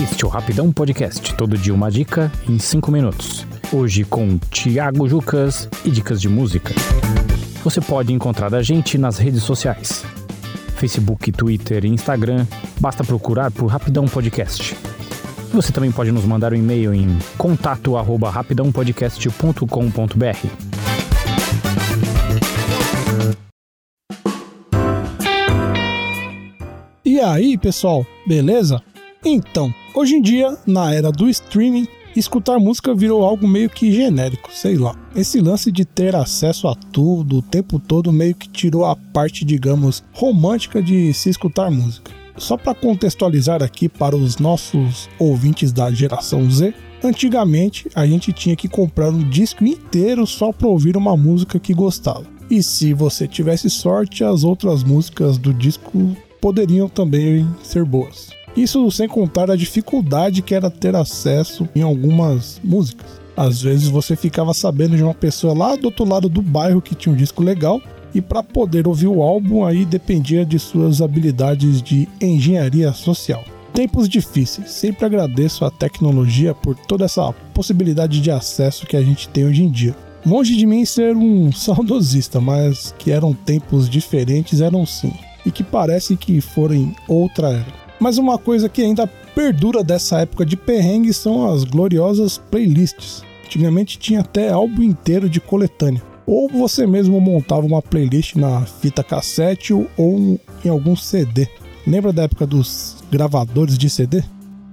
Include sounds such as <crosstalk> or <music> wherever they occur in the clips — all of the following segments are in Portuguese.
Este é o Rapidão Podcast, todo dia uma dica em 5 minutos. Hoje com Thiago Jucas e dicas de música. Você pode encontrar a gente nas redes sociais. Facebook, Twitter e Instagram, basta procurar por Rapidão Podcast. Você também pode nos mandar um e-mail em contato@rapidãopodcast.com.br. aí, pessoal, beleza? Então, hoje em dia, na era do streaming, escutar música virou algo meio que genérico, sei lá. Esse lance de ter acesso a tudo o tempo todo meio que tirou a parte, digamos, romântica de se escutar música. Só para contextualizar aqui para os nossos ouvintes da geração Z, antigamente a gente tinha que comprar um disco inteiro só para ouvir uma música que gostava. E se você tivesse sorte, as outras músicas do disco poderiam também ser boas. Isso sem contar a dificuldade que era ter acesso em algumas músicas. Às vezes você ficava sabendo de uma pessoa lá do outro lado do bairro que tinha um disco legal e para poder ouvir o álbum aí dependia de suas habilidades de engenharia social. Tempos difíceis, sempre agradeço a tecnologia por toda essa possibilidade de acesso que a gente tem hoje em dia. Longe de mim ser um <laughs> saudosista, mas que eram tempos diferentes, eram sim, e que parece que foram outra era. Mas uma coisa que ainda perdura dessa época de perrengue são as gloriosas playlists. Antigamente tinha até álbum inteiro de coletânea ou você mesmo montava uma playlist na fita cassete ou em algum CD. Lembra da época dos gravadores de CD?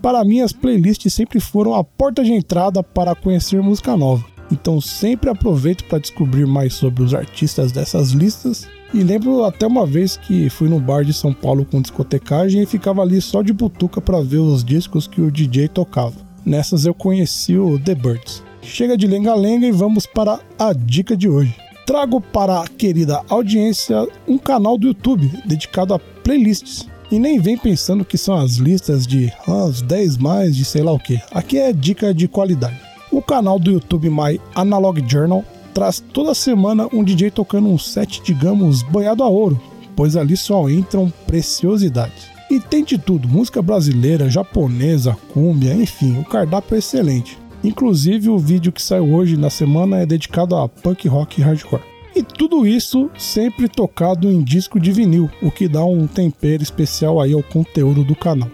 Para mim, as playlists sempre foram a porta de entrada para conhecer música nova. Então sempre aproveito para descobrir mais sobre os artistas dessas listas. E lembro até uma vez que fui no bar de São Paulo com discotecagem e ficava ali só de butuca para ver os discos que o DJ tocava. Nessas eu conheci o The Birds. Chega de lenga-lenga e vamos para a dica de hoje. Trago para a querida audiência um canal do YouTube dedicado a playlists. E nem vem pensando que são as listas de ah, 10 mais de sei lá o que. Aqui é dica de qualidade. O canal do YouTube My Analog Journal traz toda semana um DJ tocando um set, digamos, banhado a ouro, pois ali só entram preciosidades. E tem de tudo: música brasileira, japonesa, cúmbia, enfim, o cardápio é excelente. Inclusive, o vídeo que saiu hoje na semana é dedicado a punk rock e hardcore. E tudo isso sempre tocado em disco de vinil, o que dá um tempero especial aí ao conteúdo do canal.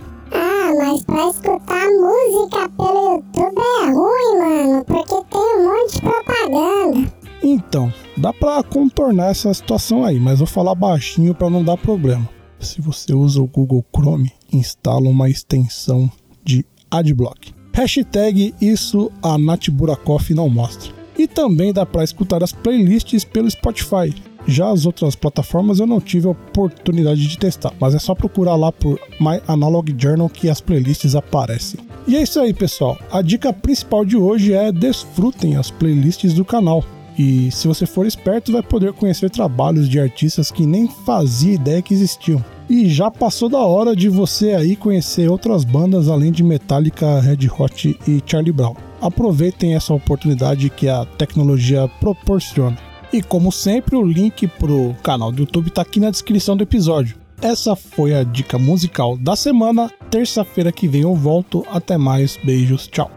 Mas pra escutar música pelo YouTube é ruim, mano, porque tem um monte de propaganda. Então, dá pra contornar essa situação aí, mas vou falar baixinho para não dar problema. Se você usa o Google Chrome, instala uma extensão de Adblock. Hashtag isso a Nath Burakoff não mostra. E também dá para escutar as playlists pelo Spotify. Já as outras plataformas eu não tive a oportunidade de testar, mas é só procurar lá por My Analog Journal que as playlists aparecem. E é isso aí, pessoal. A dica principal de hoje é desfrutem as playlists do canal. E se você for esperto, vai poder conhecer trabalhos de artistas que nem fazia ideia que existiam. E já passou da hora de você aí conhecer outras bandas além de Metallica, Red Hot e Charlie Brown. Aproveitem essa oportunidade que a tecnologia proporciona. E como sempre, o link pro canal do YouTube está aqui na descrição do episódio. Essa foi a dica musical da semana. Terça-feira que vem eu volto. Até mais, beijos, tchau.